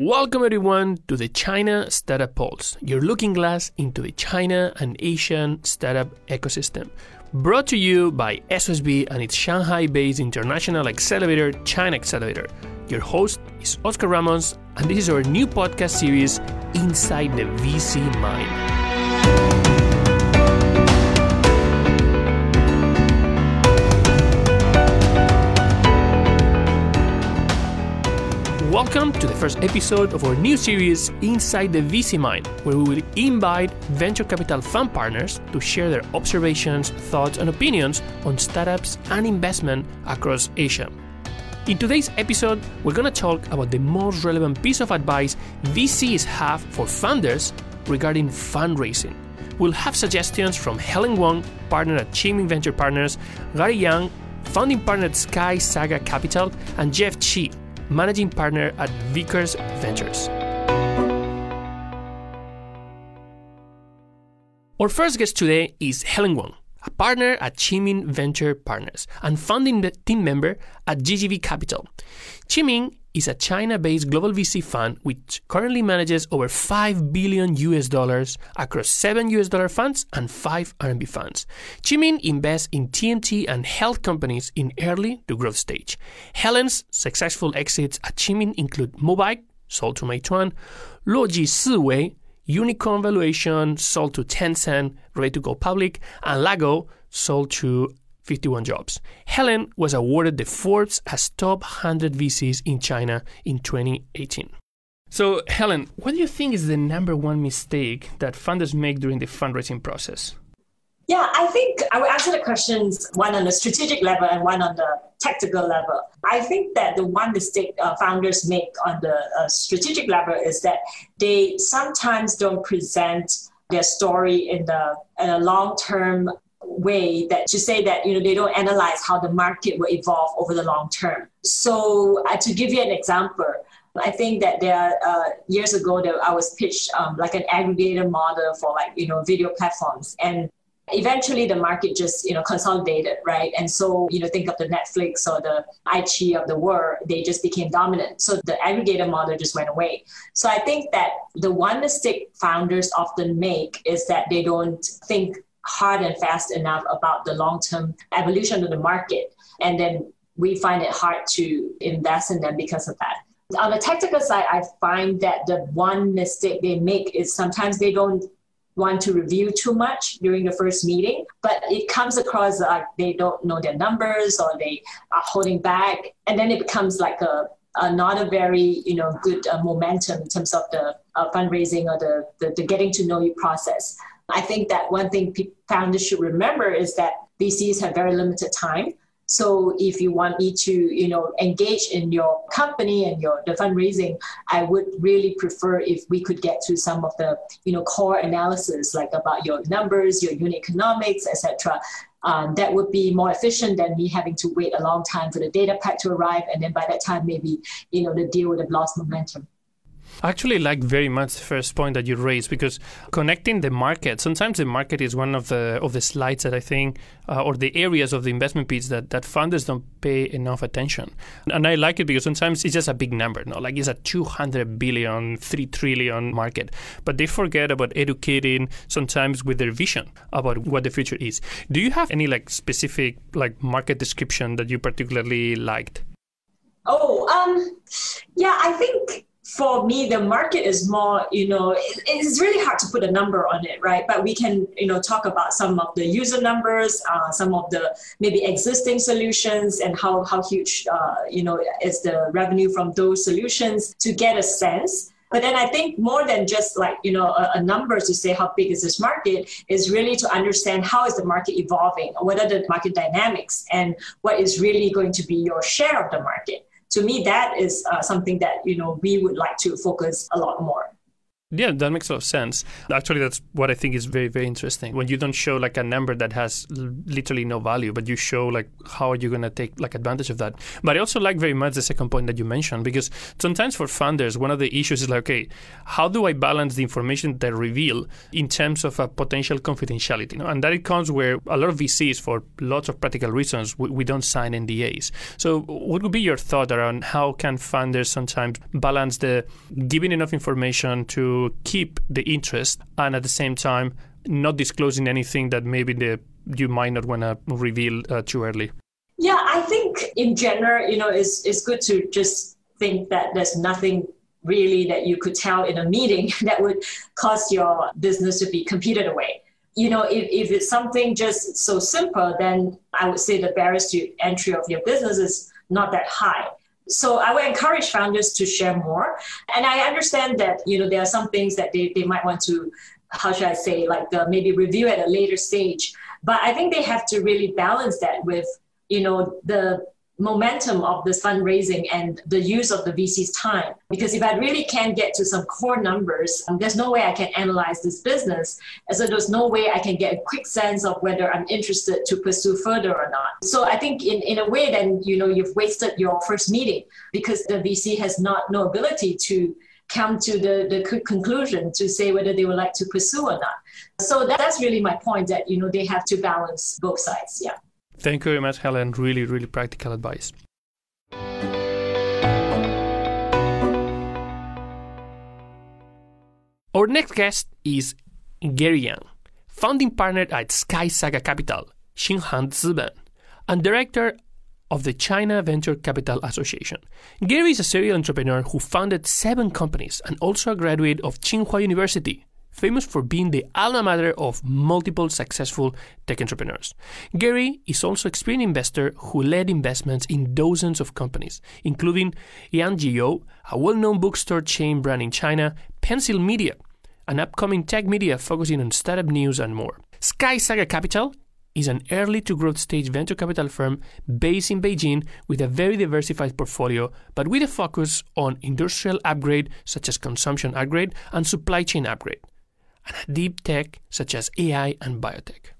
Welcome everyone to the China Startup Pulse, your looking glass into the China and Asian startup ecosystem. Brought to you by SOSV and its Shanghai based international accelerator, China Accelerator. Your host is Oscar Ramos, and this is our new podcast series, Inside the VC Mind. Welcome to the first episode of our new series, Inside the VC Mind, where we will invite venture capital fund partners to share their observations, thoughts, and opinions on startups and investment across Asia. In today's episode, we're going to talk about the most relevant piece of advice VCs have for funders regarding fundraising. We'll have suggestions from Helen Wong, partner at Qiming Venture Partners, Gary Young, founding partner at Sky Saga Capital, and Jeff Chi, managing partner at Vickers Ventures. Our first guest today is Helen Wong, a partner at Qiming Venture Partners and founding team member at GGV Capital. Qiming is a China-based global VC fund which currently manages over 5 billion US dollars across 7 US dollar funds and 5 RMB funds. Qiming invests in TMT and health companies in early to growth stage. Helen's successful exits at Qiming include Mobike, sold to Meituan, Luoji Siwei, Unicorn Valuation, sold to Tencent, ready to go public, and Lagou, sold to 51 jobs. Helen was awarded the Forbes as top 100 VCs in China in 2018. So, Helen, what do you think is the number one mistake that funders make during the fundraising process? Yeah, I think I will answer the questions one on the strategic level and one on the tactical level. I think that the one mistake uh, founders make on the uh, strategic level is that they sometimes don't present their story in the in a long term way that to say that you know they don't analyze how the market will evolve over the long term. So uh, to give you an example, I think that there uh, years ago that I was pitched um, like an aggregator model for like you know video platforms. And eventually the market just you know consolidated right? And so you know think of the netflix or the iQIYI of the world they just became dominant. So the aggregator model just went away. So i think that the one mistake founders often make is that they don't think hard and fast enough about the long term evolution of the market. And then we find it hard to invest in them because of that. On the tactical side, I find that the one mistake they make is sometimes they don't want to review too much during the first meeting, but it comes across like they don't know their numbers or they are holding back. And then it becomes like a, not a very you know good uh, momentum in terms of the uh, fundraising or the, the, the getting to know you process. I think that one thing founders should remember is that VCs have very limited time. So if you want me to, you know, engage in your company and your the fundraising, I would really prefer if we could get to some of the, you know, core analysis like about your numbers, your unit economics, etc. Um, that would be more efficient than me having to wait a long time for the data pack to arrive, and then by that time maybe, you know, the deal would have lost momentum. I actually like very much the first point that you raised because connecting the market. Sometimes the market is one of the of the slides that I think, uh, or the areas of the investment piece that that funders don't pay enough attention. And I like it because sometimes it's just a big number, no? Like it's a 200 billion, 3 trillion market, but they forget about educating sometimes with their vision about what the future is. Do you have any like specific like market description that you particularly liked? Oh, um, yeah, I think for me, the market is more, you know, it, it's really hard to put a number on it, right? But we can, you know, talk about some of the user numbers, uh, some of the maybe existing solutions, and how how huge, uh, you know, is the revenue from those solutions to get a sense. But then I think more than just like you know a, a, number to say how big is this market is really to understand how is the market evolving, what are the market dynamics, and what is really going to be your share of the market to me, that is uh, something that you know we would like to focus a lot more. Yeah, that makes a lot of sense. Actually, that's what I think is very, very interesting. When you don't show like a number that has literally no value, but you show like how are you going to take like advantage of that. But I also like very much the second point that you mentioned because sometimes for funders, one of the issues is like, okay, how do I balance the information that I reveal in terms of a potential confidentiality? You know? And that it comes where a lot of VCs, for lots of practical reasons, we, we don't sign NDAs. So, what would be your thought around how can funders sometimes balance the giving enough information to keep the interest and at the same time not disclosing anything that maybe the you might not want to reveal uh, too early. Yeah i think in general you know it's, it's good to just think that there's nothing really that you could tell in a meeting that would cause your business to be competed away. You know if, if it's something just so simple then i would say the barriers to entry of your business is not that high so I would encourage founders to share more. And I understand that, you know, there are some things that they, they might want to, how should I say, like uh, maybe review at a later stage. But I think they have to really balance that with, you know, the momentum of this fundraising and the use of the VC's time. Because if I really can't get to some core numbers, um, there's no way I can analyze this business. And so there's no way I can get a quick sense of whether I'm interested to pursue further or not. So I think in, in a way, then, you know, you've wasted your first meeting because the VC has not no ability to come to the, the conclusion to say whether they would like to pursue or not. So that's really my point that, you know, they have to balance both sides. Yeah. Thank you very much, Helen. Really, really practical advice. Our next guest is Gary Yang, founding partner at Sky Saga Capital, Xinghan Ziben, and director of the China Venture Capital Association. Gary is a serial entrepreneur who founded seven companies and also a graduate of Tsinghua University, famous for being the alma mater of multiple successful tech entrepreneurs. Gary is also an experienced investor who led investments in dozens of companies, including Yanjiyou, a well-known bookstore chain brand in China, Pencil Media, an upcoming tech media focusing on startup news and more. Sky Saga Capital is an early to growth stage venture capital firm based in Beijing with a very diversified portfolio, but with a focus on industrial upgrade such as consumption upgrade and supply chain upgrade and deep tech such as AI and biotech.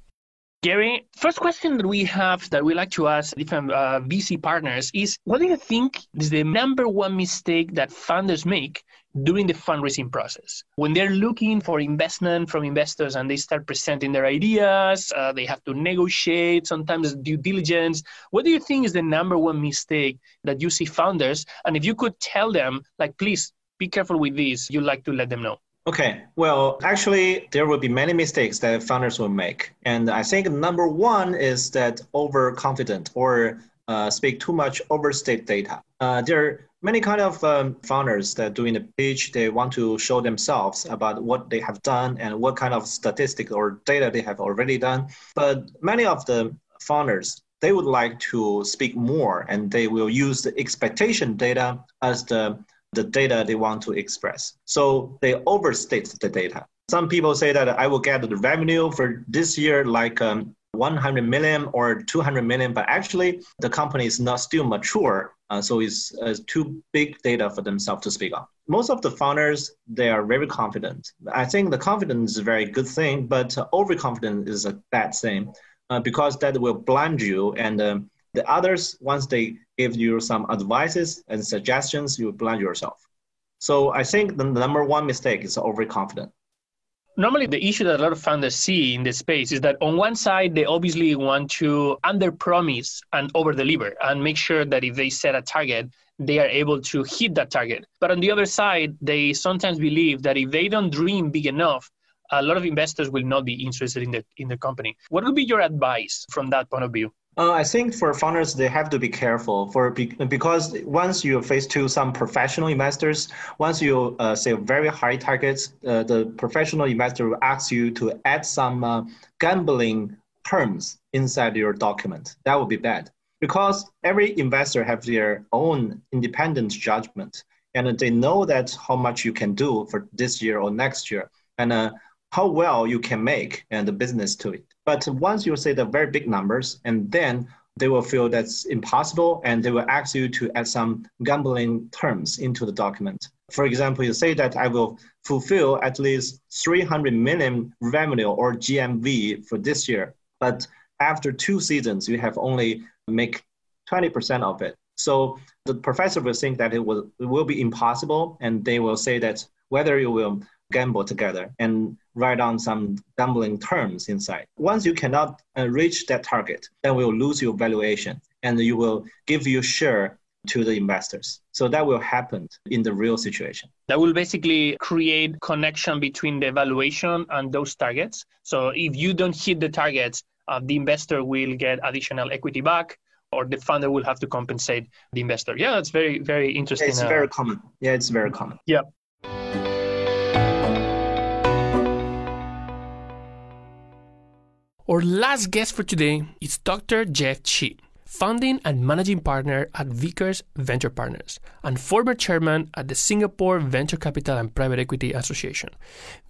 Gary, first question that we have that we like to ask different uh, VC partners is what do you think is the number one mistake that funders make during the fundraising process? When they're looking for investment from investors and they start presenting their ideas, uh, they have to negotiate, sometimes due diligence. What do you think is the number one mistake that you see founders? And if you could tell them, like, please be careful with this, you'd like to let them know. Okay, well, actually, there will be many mistakes that founders will make. And I think number one is that overconfident or uh, speak too much overstate data. Uh, there are many kind of um, founders that doing the pitch, they want to show themselves about what they have done and what kind of statistics or data they have already done. But many of the founders, they would like to speak more and they will use the expectation data as the the data they want to express. So they overstate the data. Some people say that I will get the revenue for this year like um, 100 million or 200 million, but actually the company is not still mature, uh, so it's uh, too big data for themselves to speak on. Most of the founders they are very confident. I think the confidence is a very good thing, but overconfidence is a bad thing uh, because that will blind you and um, the others, once they give you some advices and suggestions, you blind yourself. So I think the number one mistake is overconfident. Normally, the issue that a lot of founders see in this space is that on one side, they obviously want to under-promise and over-deliver and make sure that if they set a target, they are able to hit that target. But on the other side, they sometimes believe that if they don't dream big enough, a lot of investors will not be interested in the in the company. What would be your advice from that point of view? Uh, I think for founders, they have to be careful for because once you face to some professional investors, once you uh, say very high targets, uh, the professional investor will ask you to add some uh, gambling terms inside your document. That would be bad because every investor have their own independent judgment and they know that how much you can do for this year or next year and uh, how well you can make and the business to it. But once you say the very big numbers, and then they will feel that's impossible and they will ask you to add some gambling terms into the document. For example, you say that I will fulfill at least 300 million revenue or GMV for this year, but after two seasons, you have only make 20% of it. So the professor will think that it will, it will be impossible, and they will say that whether you will gamble together and write down some gambling terms inside. Once you cannot uh, reach that target, then we'll lose your valuation and you will give your share to the investors. So that will happen in the real situation. That will basically create connection between the valuation and those targets. So if you don't hit the targets, uh, the investor will get additional equity back or the funder will have to compensate the investor. Yeah, that's very, very interesting. It's uh, very common. Yeah, it's very common. Yeah. Our last guest for today is Dr. Jeff Chi, founding and managing partner at Vickers Venture Partners and former chairman at the Singapore Venture Capital and Private Equity Association.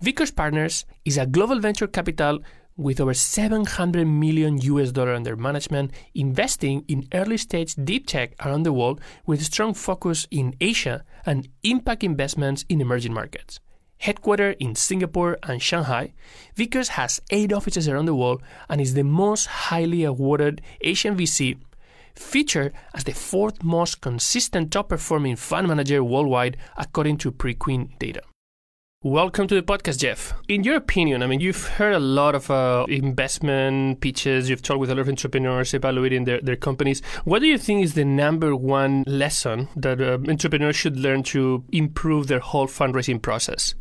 Vickers Partners is a global venture capital with over 700 million US dollar under management, investing in early stage deep tech around the world with a strong focus in Asia and impact investments in emerging markets. Headquartered in Singapore and Shanghai, Vickers has eight offices around the world and is the most highly awarded Asian VC, featured as the fourth most consistent top performing fund manager worldwide according to Preqin data. Welcome to the podcast, Jeff. In your opinion, I mean, you've heard a lot of uh, investment pitches, you've talked with a lot of entrepreneurs evaluating their, their companies. What do you think is the number one lesson that uh, entrepreneurs should learn to improve their whole fundraising process?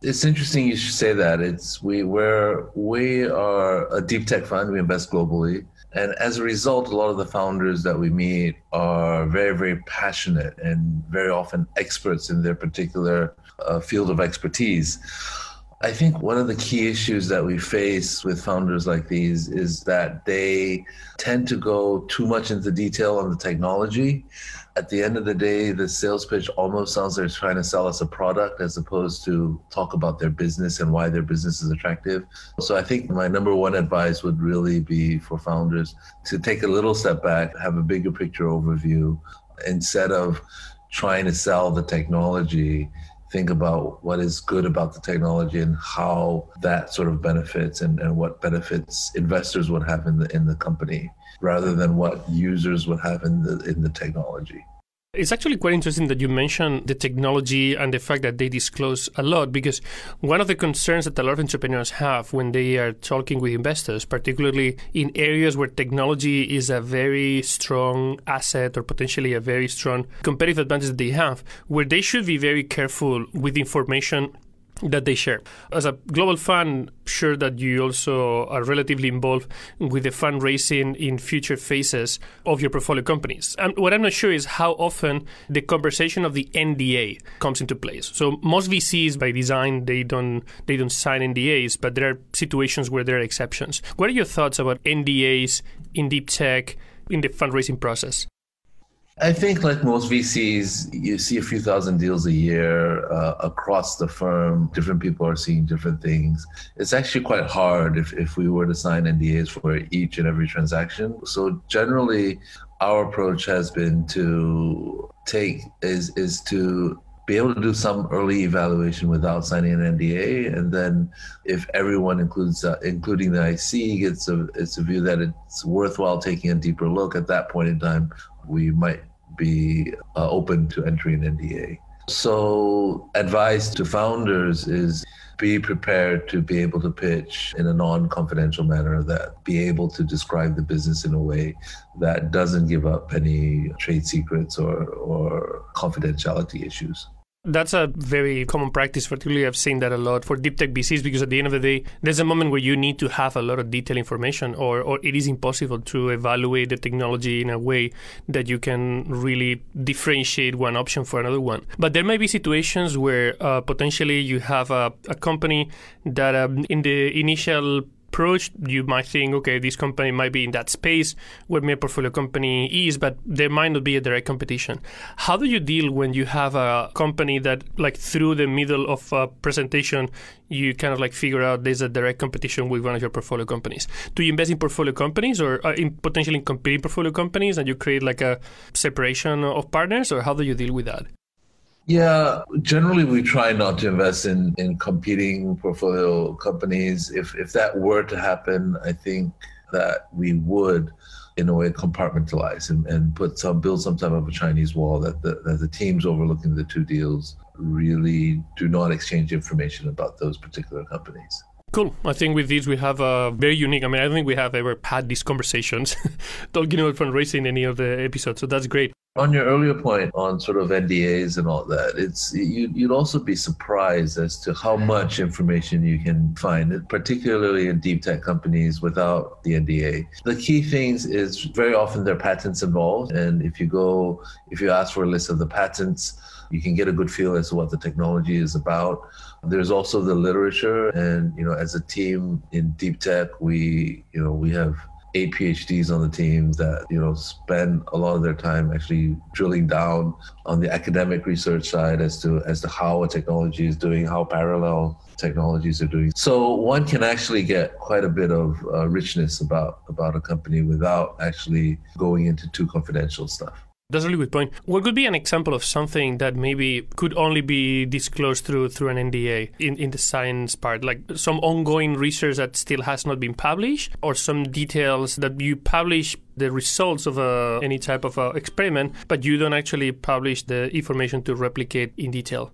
It's interesting you should say that. It's we we're we are a deep tech fund. We invest globally, and as a result, a lot of the founders that we meet are very very passionate and very often experts in their particular uh, field of expertise. I think one of the key issues that we face with founders like these is that they tend to go too much into detail on the technology. At the end of the day, the sales pitch almost sounds like they're trying to sell us a product as opposed to talk about their business and why their business is attractive. So I think my number one advice would really be for founders to take a little step back, have a bigger picture overview instead of trying to sell the technology think about what is good about the technology and how that sort of benefits and, and what benefits investors would have in the in the company rather than what users would have in the in the technology. It's actually quite interesting that you mentioned the technology and the fact that they disclose a lot because one of the concerns that a lot of entrepreneurs have when they are talking with investors, particularly in areas where technology is a very strong asset or potentially a very strong competitive advantage that they have, where they should be very careful with information that they share. As a global fund, sure that you also are relatively involved with the fundraising in future phases of your portfolio companies. And what I'm not sure is how often the conversation of the NDA comes into place. So most VCs by design they don't they don't sign NDAs, but there are situations where there are exceptions. What are your thoughts about NDAs in deep tech in the fundraising process? I think, like most VCs, you see a few thousand deals a year uh, across the firm. Different people are seeing different things. It's actually quite hard if, if we were to sign NDAs for each and every transaction. So, generally, our approach has been to take is is to be able to do some early evaluation without signing an NDA, and then if everyone includes, uh, including the IC, gets a it's a view that it's worthwhile taking a deeper look. At that point in time, we might be uh, open to entering an NDA. So, advice to founders is be prepared to be able to pitch in a non confidential manner, that be able to describe the business in a way that doesn't give up any trade secrets or, or confidentiality issues. That's a very common practice. Particularly, I've seen that a lot for deep tech VCs because at the end of the day, there's a moment where you need to have a lot of detailed information, or, or it is impossible to evaluate the technology in a way that you can really differentiate one option for another one. But there may be situations where uh, potentially you have a, a company that um, in the initial approach, you might think, okay, this company might be in that space where my portfolio company is, but there might not be a direct competition. How do you deal when you have a company that, like, through the middle of a presentation, you kind of like figure out there's a direct competition with one of your portfolio companies? Do you invest in portfolio companies or uh, in potentially competing portfolio companies and you create like a separation of partners, or how do you deal with that? Yeah, generally we try not to invest in, in competing portfolio companies. If if that were to happen, I think that we would in a way compartmentalize and, and put some build some type of a Chinese wall that the, that the teams overlooking the two deals really do not exchange information about those particular companies. Cool. I think with this we have a very unique. I mean, I don't think we have ever had these conversations talking about fundraising in any of the episodes. So that's great. On your earlier point on sort of NDAs and all that, it's you, you'd also be surprised as to how much information you can find, particularly in deep tech companies without the NDA. The key things is very often there are patents involved, and if you go, if you ask for a list of the patents, you can get a good feel as to what the technology is about. There's also the literature, and you know, as a team in deep tech, we you know we have eight PhDs on the team that you know spend a lot of their time actually drilling down on the academic research side as to as to how a technology is doing, how parallel technologies are doing. So one can actually get quite a bit of uh, richness about about a company without actually going into too confidential stuff. That's a really good point. What could be an example of something that maybe could only be disclosed through through an NDA in, in the science part, like some ongoing research that still has not been published, or some details that you publish the results of a, any type of a experiment, but you don't actually publish the information to replicate in detail.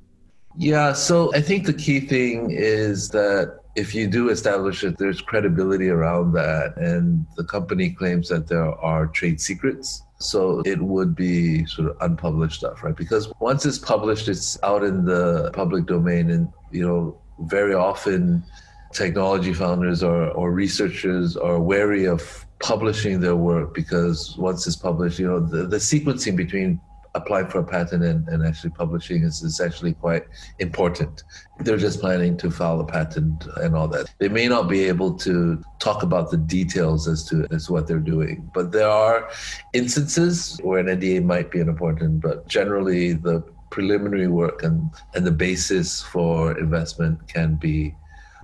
Yeah, so I think the key thing is that if you do establish it, there's credibility around that, and the company claims that there are trade secrets so it would be sort of unpublished stuff, right? Because once it's published, it's out in the public domain. And, you know, very often technology founders or, or researchers are wary of publishing their work because once it's published, you know, the, the sequencing between applying for a patent and, and actually publishing is, is actually quite important. They're just planning to file a patent and all that. They may not be able to talk about the details as to as what they're doing, but there are instances where an NDA might be important, but generally the preliminary work and, and the basis for investment can be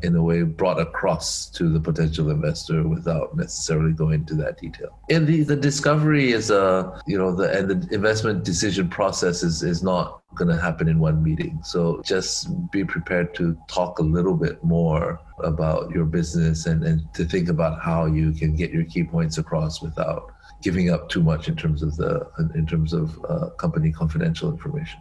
in a way brought across to the potential investor without necessarily going into that detail. And the, the discovery is a, you know, the and the investment decision process is, is not going to happen in one meeting. So just be prepared to talk a little bit more about your business and, and to think about how you can get your key points across without giving up too much in terms of the in terms of uh, company confidential information.